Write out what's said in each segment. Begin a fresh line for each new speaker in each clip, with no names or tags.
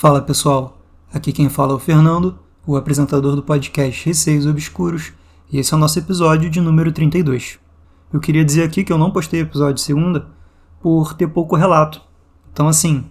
Fala pessoal, aqui quem fala é o Fernando, o apresentador do podcast Receios Obscuros, e esse é o nosso episódio de número 32. Eu queria dizer aqui que eu não postei episódio segunda por ter pouco relato. Então, assim,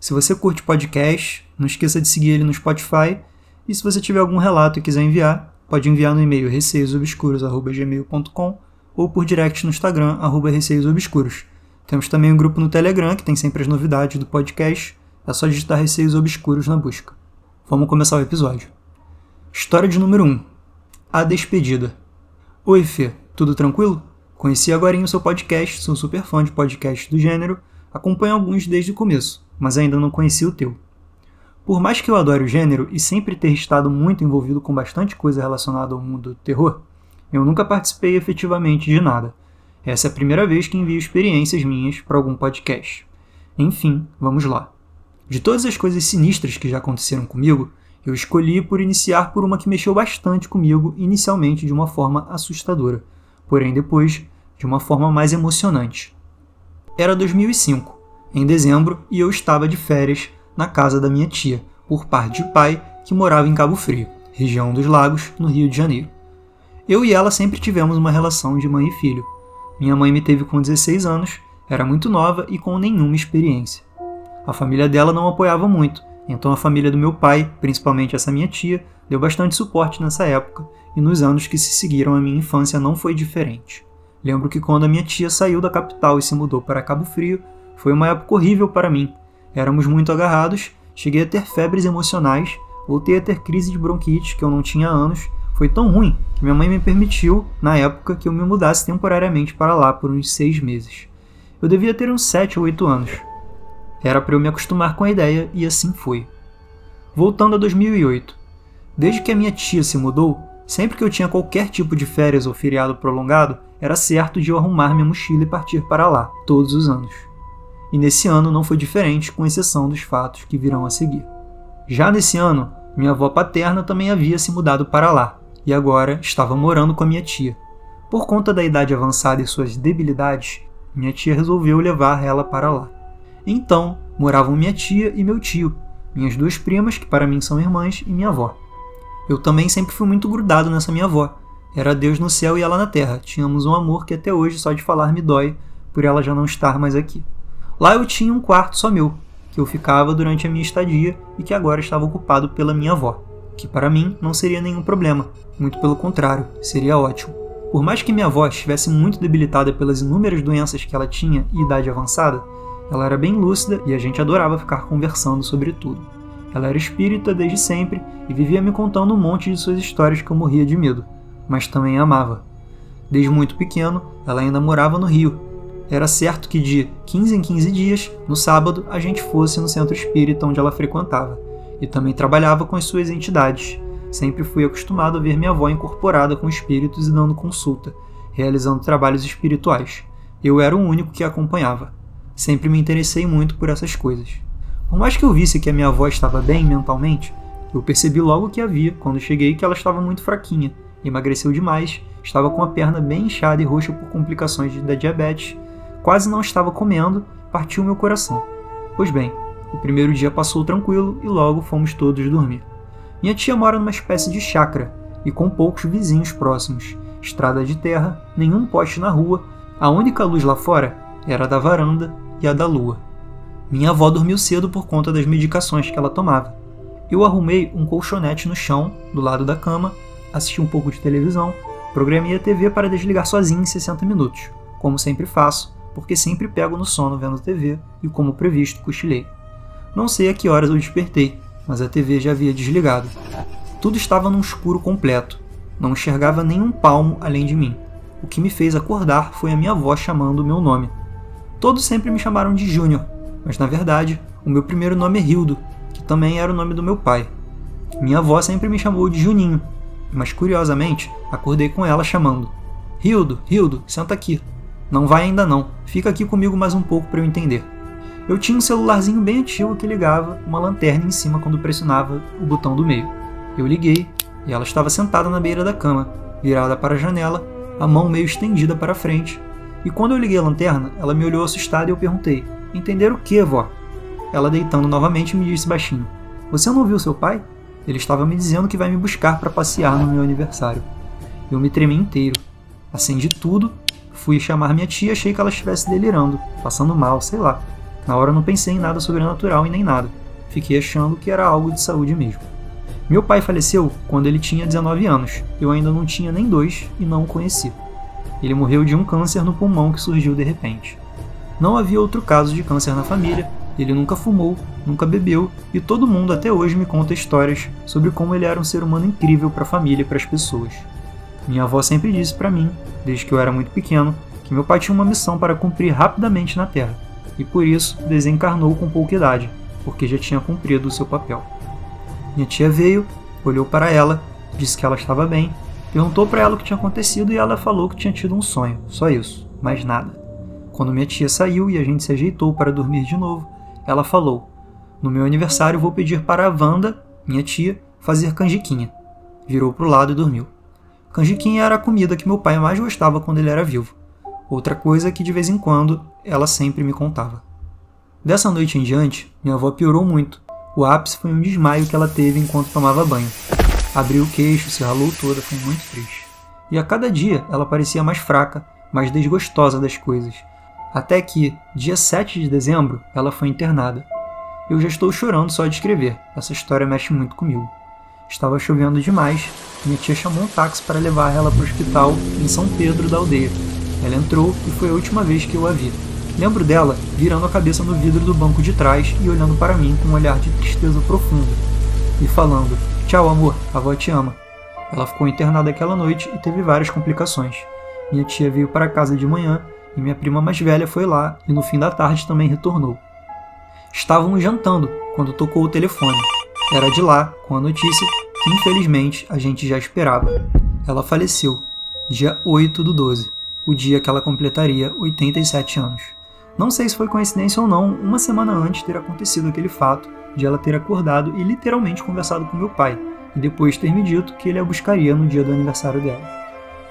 se você curte podcast, não esqueça de seguir ele no Spotify, e se você tiver algum relato e quiser enviar, pode enviar no e-mail receiosobscuros.gmail.com ou por direct no Instagram, receiosobscuros. Temos também um grupo no Telegram, que tem sempre as novidades do podcast, é só digitar receios obscuros na busca. Vamos começar o episódio. História de número 1. A despedida. Oi, Fê, tudo tranquilo? Conheci agora o seu podcast, sou super fã de podcasts do gênero, acompanho alguns desde o começo, mas ainda não conheci o teu. Por mais que eu adore o gênero e sempre ter estado muito envolvido com bastante coisa relacionada ao mundo do terror, eu nunca participei efetivamente de nada. Essa é a primeira vez que envio experiências minhas para algum podcast. Enfim, vamos lá. De todas as coisas sinistras que já aconteceram comigo, eu escolhi por iniciar por uma que mexeu bastante comigo, inicialmente de uma forma assustadora, porém depois de uma forma mais emocionante. Era 2005, em dezembro, e eu estava de férias na casa da minha tia, por parte de pai, que morava em Cabo Frio, região dos Lagos, no Rio de Janeiro. Eu e ela sempre tivemos uma relação de mãe e filho. Minha mãe me teve com 16 anos, era muito nova e com nenhuma experiência. A família dela não apoiava muito, então a família do meu pai, principalmente essa minha tia, deu bastante suporte nessa época, e nos anos que se seguiram a minha infância não foi diferente. Lembro que quando a minha tia saiu da capital e se mudou para Cabo Frio, foi uma época horrível para mim. Éramos muito agarrados, cheguei a ter febres emocionais, voltei a ter crise de bronquite que eu não tinha há anos. Foi tão ruim que minha mãe me permitiu, na época, que eu me mudasse temporariamente para lá por uns seis meses. Eu devia ter uns sete ou oito anos. Era para eu me acostumar com a ideia e assim foi. Voltando a 2008. Desde que a minha tia se mudou, sempre que eu tinha qualquer tipo de férias ou feriado prolongado, era certo de eu arrumar minha mochila e partir para lá, todos os anos. E nesse ano não foi diferente, com exceção dos fatos que virão a seguir. Já nesse ano, minha avó paterna também havia se mudado para lá, e agora estava morando com a minha tia. Por conta da idade avançada e suas debilidades, minha tia resolveu levar ela para lá. Então, moravam minha tia e meu tio, minhas duas primas, que para mim são irmãs, e minha avó. Eu também sempre fui muito grudado nessa minha avó. Era Deus no céu e ela na terra. Tínhamos um amor que até hoje só de falar me dói, por ela já não estar mais aqui. Lá eu tinha um quarto só meu, que eu ficava durante a minha estadia e que agora estava ocupado pela minha avó, que para mim não seria nenhum problema, muito pelo contrário, seria ótimo. Por mais que minha avó estivesse muito debilitada pelas inúmeras doenças que ela tinha e idade avançada, ela era bem lúcida e a gente adorava ficar conversando sobre tudo. Ela era espírita desde sempre e vivia me contando um monte de suas histórias que eu morria de medo, mas também amava. Desde muito pequeno, ela ainda morava no Rio. Era certo que de 15 em 15 dias, no sábado, a gente fosse no centro espírita onde ela frequentava, e também trabalhava com as suas entidades. Sempre fui acostumado a ver minha avó incorporada com espíritos e dando consulta, realizando trabalhos espirituais. Eu era o único que a acompanhava. Sempre me interessei muito por essas coisas. Por mais que eu visse que a minha avó estava bem mentalmente, eu percebi logo que havia, quando cheguei, que ela estava muito fraquinha, emagreceu demais, estava com a perna bem inchada e roxa por complicações da diabetes, quase não estava comendo, partiu meu coração. Pois bem, o primeiro dia passou tranquilo e logo fomos todos dormir. Minha tia mora numa espécie de chácara e com poucos vizinhos próximos, estrada de terra, nenhum poste na rua, a única luz lá fora era da varanda e a da lua. Minha avó dormiu cedo por conta das medicações que ela tomava. Eu arrumei um colchonete no chão, do lado da cama, assisti um pouco de televisão, programei a TV para desligar sozinho em 60 minutos, como sempre faço, porque sempre pego no sono vendo TV e, como previsto, cochilei. Não sei a que horas eu despertei, mas a TV já havia desligado. Tudo estava num escuro completo. Não enxergava nenhum palmo além de mim. O que me fez acordar foi a minha avó chamando o meu nome. Todos sempre me chamaram de Júnior, mas na verdade, o meu primeiro nome é Hildo, que também era o nome do meu pai. Minha avó sempre me chamou de Juninho, mas curiosamente, acordei com ela chamando: Hildo, Hildo, senta aqui. Não vai ainda não, fica aqui comigo mais um pouco para eu entender. Eu tinha um celularzinho bem antigo que ligava uma lanterna em cima quando pressionava o botão do meio. Eu liguei e ela estava sentada na beira da cama, virada para a janela, a mão meio estendida para frente, e quando eu liguei a lanterna, ela me olhou assustada e eu perguntei: Entender o que, vó? Ela deitando novamente me disse baixinho: Você não viu seu pai? Ele estava me dizendo que vai me buscar para passear no meu aniversário. Eu me tremi inteiro. Acendi tudo, fui chamar minha tia, achei que ela estivesse delirando, passando mal, sei lá. Na hora não pensei em nada sobrenatural e nem nada. Fiquei achando que era algo de saúde mesmo. Meu pai faleceu quando ele tinha 19 anos. Eu ainda não tinha nem dois e não o conheci. Ele morreu de um câncer no pulmão que surgiu de repente. Não havia outro caso de câncer na família, ele nunca fumou, nunca bebeu e todo mundo até hoje me conta histórias sobre como ele era um ser humano incrível para a família e para as pessoas. Minha avó sempre disse para mim, desde que eu era muito pequeno, que meu pai tinha uma missão para cumprir rapidamente na Terra e por isso desencarnou com pouca idade, porque já tinha cumprido o seu papel. Minha tia veio, olhou para ela, disse que ela estava bem, perguntou para ela o que tinha acontecido e ela falou que tinha tido um sonho, só isso, mais nada. Quando minha tia saiu e a gente se ajeitou para dormir de novo, ela falou: No meu aniversário vou pedir para a Wanda, minha tia, fazer canjiquinha. Virou para o lado e dormiu. Canjiquinha era a comida que meu pai mais gostava quando ele era vivo. Outra coisa que de vez em quando ela sempre me contava. Dessa noite em diante, minha avó piorou muito. O ápice foi um desmaio que ela teve enquanto tomava banho. Abriu o queixo, se ralou toda, foi muito triste. E a cada dia ela parecia mais fraca, mais desgostosa das coisas, até que, dia 7 de dezembro, ela foi internada. Eu já estou chorando só de escrever, essa história mexe muito comigo. Estava chovendo demais, minha tia chamou um táxi para levar ela para o hospital em São Pedro da aldeia. Ela entrou e foi a última vez que eu a vi. Lembro dela virando a cabeça no vidro do banco de trás e olhando para mim com um olhar de tristeza profunda. E falando: Tchau, amor, a avó te ama. Ela ficou internada aquela noite e teve várias complicações. Minha tia veio para casa de manhã e minha prima mais velha foi lá e no fim da tarde também retornou. Estávamos jantando quando tocou o telefone. Era de lá, com a notícia que infelizmente a gente já esperava. Ela faleceu, dia 8 do 12, o dia que ela completaria 87 anos. Não sei se foi coincidência ou não, uma semana antes ter acontecido aquele fato de ela ter acordado e literalmente conversado com meu pai, e depois ter me dito que ele a buscaria no dia do aniversário dela.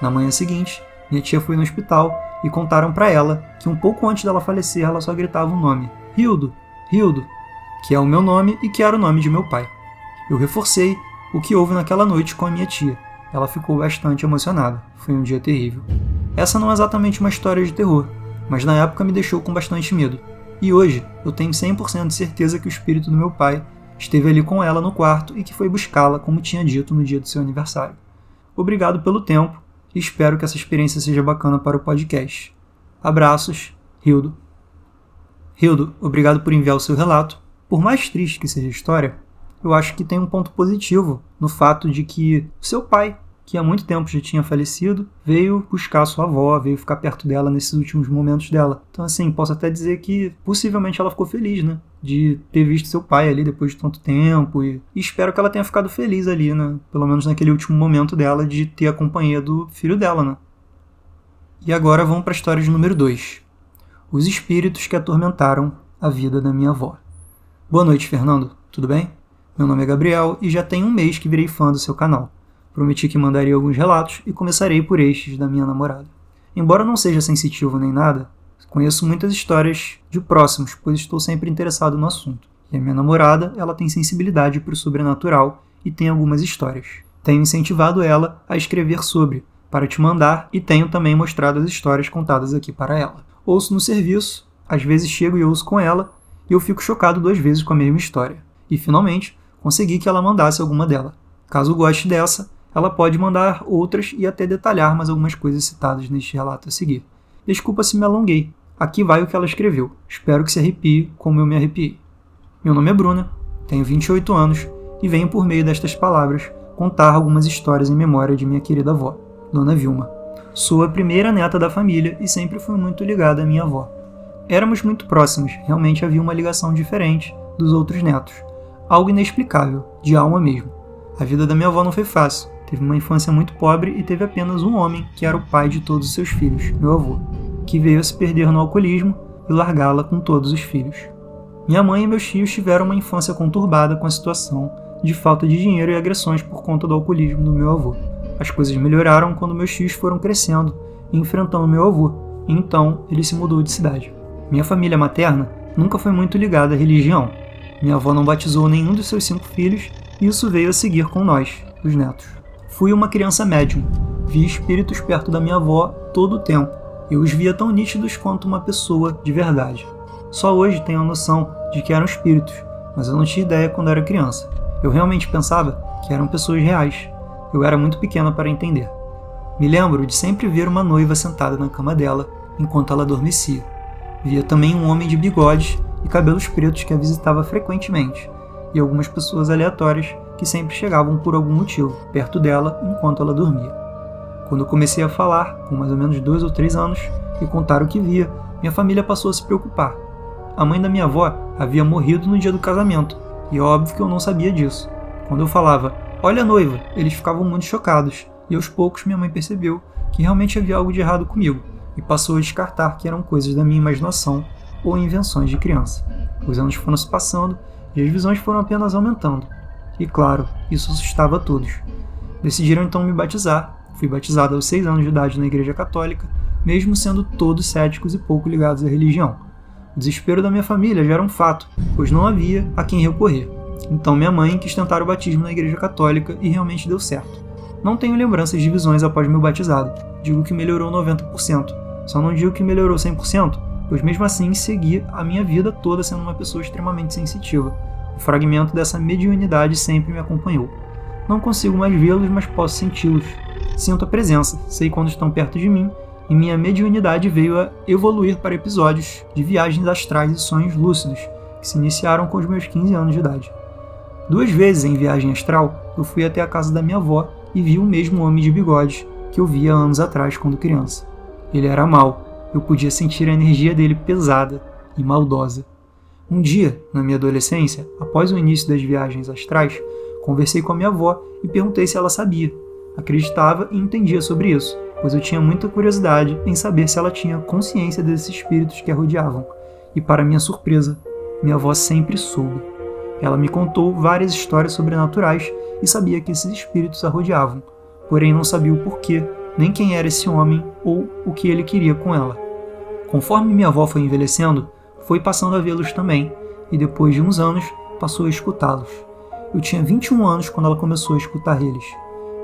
Na manhã seguinte, minha tia foi no hospital e contaram para ela que um pouco antes dela falecer ela só gritava um nome: Hildo, Hildo, que é o meu nome e que era o nome de meu pai. Eu reforcei o que houve naquela noite com a minha tia. Ela ficou bastante emocionada. Foi um dia terrível. Essa não é exatamente uma história de terror, mas na época me deixou com bastante medo. E hoje eu tenho 100% de certeza que o espírito do meu pai esteve ali com ela no quarto e que foi buscá-la, como tinha dito no dia do seu aniversário. Obrigado pelo tempo e espero que essa experiência seja bacana para o podcast. Abraços, Hildo. Hildo, obrigado por enviar o seu relato. Por mais triste que seja a história, eu acho que tem um ponto positivo no fato de que seu pai que há muito tempo já tinha falecido, veio buscar sua avó, veio ficar perto dela nesses últimos momentos dela. Então, assim, posso até dizer que possivelmente ela ficou feliz, né? De ter visto seu pai ali depois de tanto tempo. E, e espero que ela tenha ficado feliz ali, né? Pelo menos naquele último momento dela de ter a companhia do filho dela, né? E agora vamos para a história de número 2. Os espíritos que atormentaram a vida da minha avó. Boa noite, Fernando. Tudo bem? Meu nome é Gabriel e já tem um mês que virei fã do seu canal. Prometi que mandaria alguns relatos e começarei por estes da minha namorada. Embora não seja sensitivo nem nada, conheço muitas histórias de próximos, pois estou sempre interessado no assunto. E a minha namorada, ela tem sensibilidade para o sobrenatural e tem algumas histórias. Tenho incentivado ela a escrever sobre, para te mandar, e tenho também mostrado as histórias contadas aqui para ela. Ouço no serviço, às vezes chego e ouço com ela, e eu fico chocado duas vezes com a mesma história. E finalmente, consegui que ela mandasse alguma dela. Caso goste dessa, ela pode mandar outras e até detalhar mais algumas coisas citadas neste relato a seguir. Desculpa se me alonguei. Aqui vai o que ela escreveu. Espero que se arrepie como eu me arrepiei. Meu nome é Bruna, tenho 28 anos e venho por meio destas palavras contar algumas histórias em memória de minha querida avó, Dona Vilma. Sou a primeira neta da família e sempre fui muito ligada à minha avó. Éramos muito próximos, realmente havia uma ligação diferente dos outros netos. Algo inexplicável, de alma mesmo. A vida da minha avó não foi fácil. Teve uma infância muito pobre e teve apenas um homem, que era o pai de todos os seus filhos, meu avô, que veio a se perder no alcoolismo e largá-la com todos os filhos. Minha mãe e meus tios tiveram uma infância conturbada com a situação de falta de dinheiro e agressões por conta do alcoolismo do meu avô. As coisas melhoraram quando meus tios foram crescendo e enfrentando meu avô, e então ele se mudou de cidade. Minha família materna nunca foi muito ligada à religião. Minha avó não batizou nenhum dos seus cinco filhos e isso veio a seguir com nós, os netos. Fui uma criança médium. Vi espíritos perto da minha avó todo o tempo. Eu os via tão nítidos quanto uma pessoa de verdade. Só hoje tenho a noção de que eram espíritos, mas eu não tinha ideia quando era criança. Eu realmente pensava que eram pessoas reais. Eu era muito pequena para entender. Me lembro de sempre ver uma noiva sentada na cama dela enquanto ela adormecia. Via também um homem de bigodes e cabelos pretos que a visitava frequentemente, e algumas pessoas aleatórias que sempre chegavam por algum motivo perto dela enquanto ela dormia. Quando comecei a falar, com mais ou menos dois ou três anos, e contar o que via, minha família passou a se preocupar. A mãe da minha avó havia morrido no dia do casamento, e é óbvio que eu não sabia disso. Quando eu falava, olha a noiva, eles ficavam muito chocados, e aos poucos minha mãe percebeu que realmente havia algo de errado comigo, e passou a descartar que eram coisas da minha imaginação ou invenções de criança. Os anos foram se passando e as visões foram apenas aumentando. E claro, isso assustava a todos. Decidiram então me batizar. Fui batizado aos seis anos de idade na Igreja Católica, mesmo sendo todos céticos e pouco ligados à religião. O desespero da minha família já era um fato, pois não havia a quem recorrer. Então minha mãe quis tentar o batismo na Igreja Católica e realmente deu certo. Não tenho lembranças de visões após meu batizado, digo que melhorou 90%. Só não digo que melhorou 100%, pois mesmo assim segui a minha vida toda sendo uma pessoa extremamente sensitiva. Fragmento dessa mediunidade sempre me acompanhou. Não consigo mais vê-los, mas posso senti-los. Sinto a presença, sei quando estão perto de mim, e minha mediunidade veio a evoluir para episódios de viagens astrais e sonhos lúcidos, que se iniciaram com os meus 15 anos de idade. Duas vezes em viagem astral, eu fui até a casa da minha avó e vi o mesmo homem de bigode que eu via anos atrás quando criança. Ele era mau, eu podia sentir a energia dele pesada e maldosa. Um dia, na minha adolescência, após o início das viagens astrais, conversei com a minha avó e perguntei se ela sabia. Acreditava e entendia sobre isso, pois eu tinha muita curiosidade em saber se ela tinha consciência desses espíritos que a rodeavam. E para minha surpresa, minha avó sempre soube. Ela me contou várias histórias sobrenaturais e sabia que esses espíritos a rodeavam, porém não sabia o porquê, nem quem era esse homem ou o que ele queria com ela. Conforme minha avó foi envelhecendo, foi passando a vê-los também, e depois de uns anos passou a escutá-los. Eu tinha 21 anos quando ela começou a escutar eles.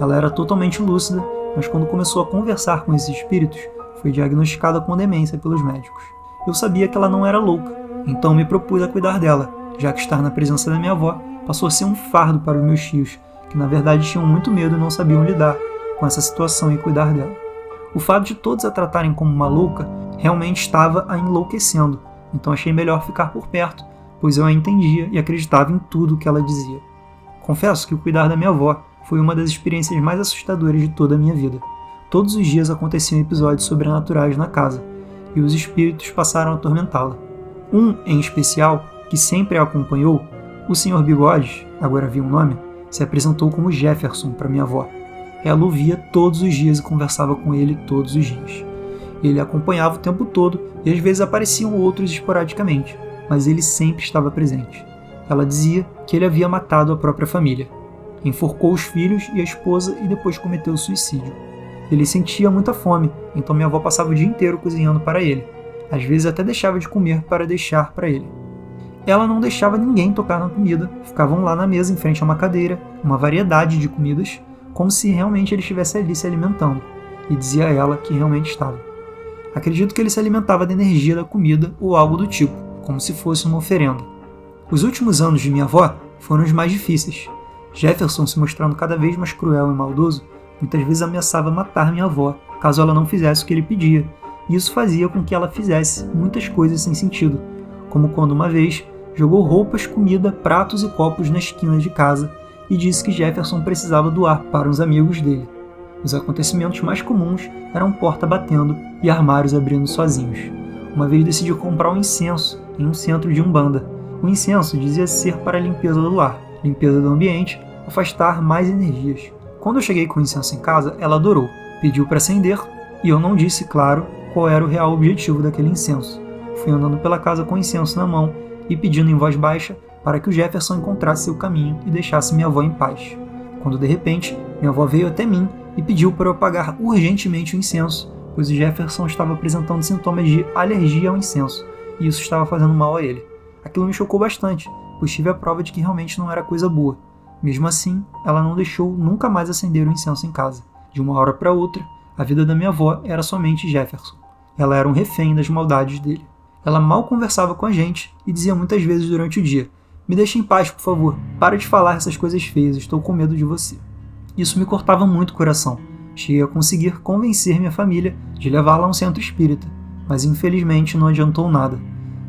Ela era totalmente lúcida, mas quando começou a conversar com esses espíritos, foi diagnosticada com demência pelos médicos. Eu sabia que ela não era louca, então me propus a cuidar dela, já que estar na presença da minha avó passou a ser um fardo para os meus tios, que na verdade tinham muito medo e não sabiam lidar com essa situação e cuidar dela. O fato de todos a tratarem como uma louca realmente estava a enlouquecendo, então achei melhor ficar por perto, pois eu a entendia e acreditava em tudo o que ela dizia. Confesso que o cuidar da minha avó foi uma das experiências mais assustadoras de toda a minha vida. Todos os dias aconteciam episódios sobrenaturais na casa, e os espíritos passaram a atormentá-la. Um, em especial, que sempre a acompanhou, o Sr. Bigodes, agora vi um nome, se apresentou como Jefferson para minha avó. Ela o via todos os dias e conversava com ele todos os dias. Ele acompanhava o tempo todo e às vezes apareciam outros esporadicamente, mas ele sempre estava presente. Ela dizia que ele havia matado a própria família. Enforcou os filhos e a esposa e depois cometeu suicídio. Ele sentia muita fome, então minha avó passava o dia inteiro cozinhando para ele. Às vezes até deixava de comer para deixar para ele. Ela não deixava ninguém tocar na comida, ficavam lá na mesa em frente a uma cadeira, uma variedade de comidas, como se realmente ele estivesse ali se alimentando, e dizia a ela que realmente estava. Acredito que ele se alimentava da energia da comida ou algo do tipo, como se fosse uma oferenda. Os últimos anos de minha avó foram os mais difíceis. Jefferson, se mostrando cada vez mais cruel e maldoso, muitas vezes ameaçava matar minha avó caso ela não fizesse o que ele pedia, e isso fazia com que ela fizesse muitas coisas sem sentido, como quando uma vez jogou roupas, comida, pratos e copos na esquina de casa e disse que Jefferson precisava doar para uns amigos dele. Os acontecimentos mais comuns eram porta batendo e armários abrindo sozinhos. Uma vez decidiu comprar um incenso em um centro de umbanda. O incenso dizia ser para a limpeza do lar, limpeza do ambiente, afastar mais energias. Quando eu cheguei com o incenso em casa, ela adorou, pediu para acender e eu não disse, claro, qual era o real objetivo daquele incenso. Fui andando pela casa com o incenso na mão e pedindo em voz baixa para que o Jefferson encontrasse seu caminho e deixasse minha avó em paz. Quando de repente minha avó veio até mim e pediu para eu apagar urgentemente o incenso, pois o Jefferson estava apresentando sintomas de alergia ao incenso e isso estava fazendo mal a ele. Aquilo me chocou bastante, pois tive a prova de que realmente não era coisa boa. Mesmo assim, ela não deixou nunca mais acender o incenso em casa. De uma hora para outra, a vida da minha avó era somente Jefferson. Ela era um refém das maldades dele. Ela mal conversava com a gente e dizia muitas vezes durante o dia: Me deixe em paz, por favor. Para de falar essas coisas feias, estou com medo de você. Isso me cortava muito o coração. Cheguei a conseguir convencer minha família de levá-la a um centro espírita, mas infelizmente não adiantou nada.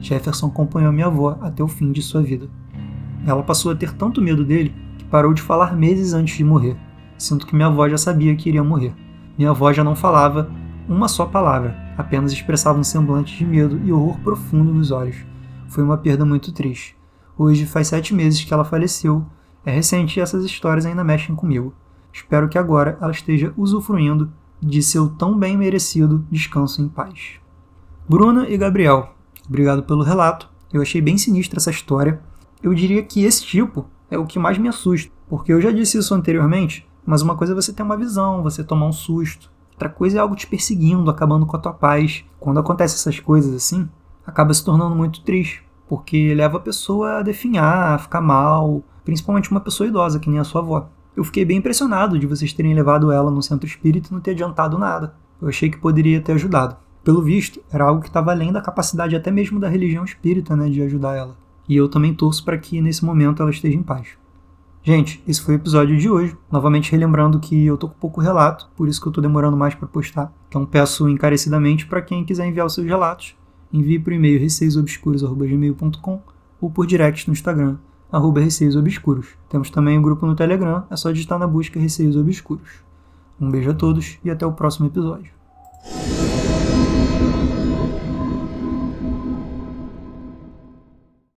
Jefferson acompanhou minha avó até o fim de sua vida. Ela passou a ter tanto medo dele que parou de falar meses antes de morrer. Sinto que minha avó já sabia que iria morrer. Minha avó já não falava uma só palavra, apenas expressava um semblante de medo e horror profundo nos olhos. Foi uma perda muito triste. Hoje faz sete meses que ela faleceu. É recente e essas histórias ainda mexem comigo. Espero que agora ela esteja usufruindo de seu tão bem merecido descanso em paz. Bruna e Gabriel, obrigado pelo relato. Eu achei bem sinistra essa história. Eu diria que esse tipo é o que mais me assusta, porque eu já disse isso anteriormente, mas uma coisa é você ter uma visão, você tomar um susto, Outra coisa é algo te perseguindo, acabando com a tua paz. Quando acontece essas coisas assim, acaba se tornando muito triste, porque leva a pessoa a definhar, a ficar mal, principalmente uma pessoa idosa, que nem a sua avó. Eu fiquei bem impressionado de vocês terem levado ela no centro espírita e não ter adiantado nada. Eu achei que poderia ter ajudado. Pelo visto, era algo que estava além da capacidade até mesmo da religião espírita, né, de ajudar ela. E eu também torço para que nesse momento ela esteja em paz. Gente, esse foi o episódio de hoje. Novamente relembrando que eu tô com pouco relato, por isso que eu tô demorando mais para postar. Então peço encarecidamente para quem quiser enviar os seus relatos, envie por e-mail receiosobscuros@gmail.com ou por direct no Instagram arroba Receios Obscuros. Temos também o um grupo no Telegram, é só digitar na busca Receios Obscuros. Um beijo a todos e até o próximo episódio.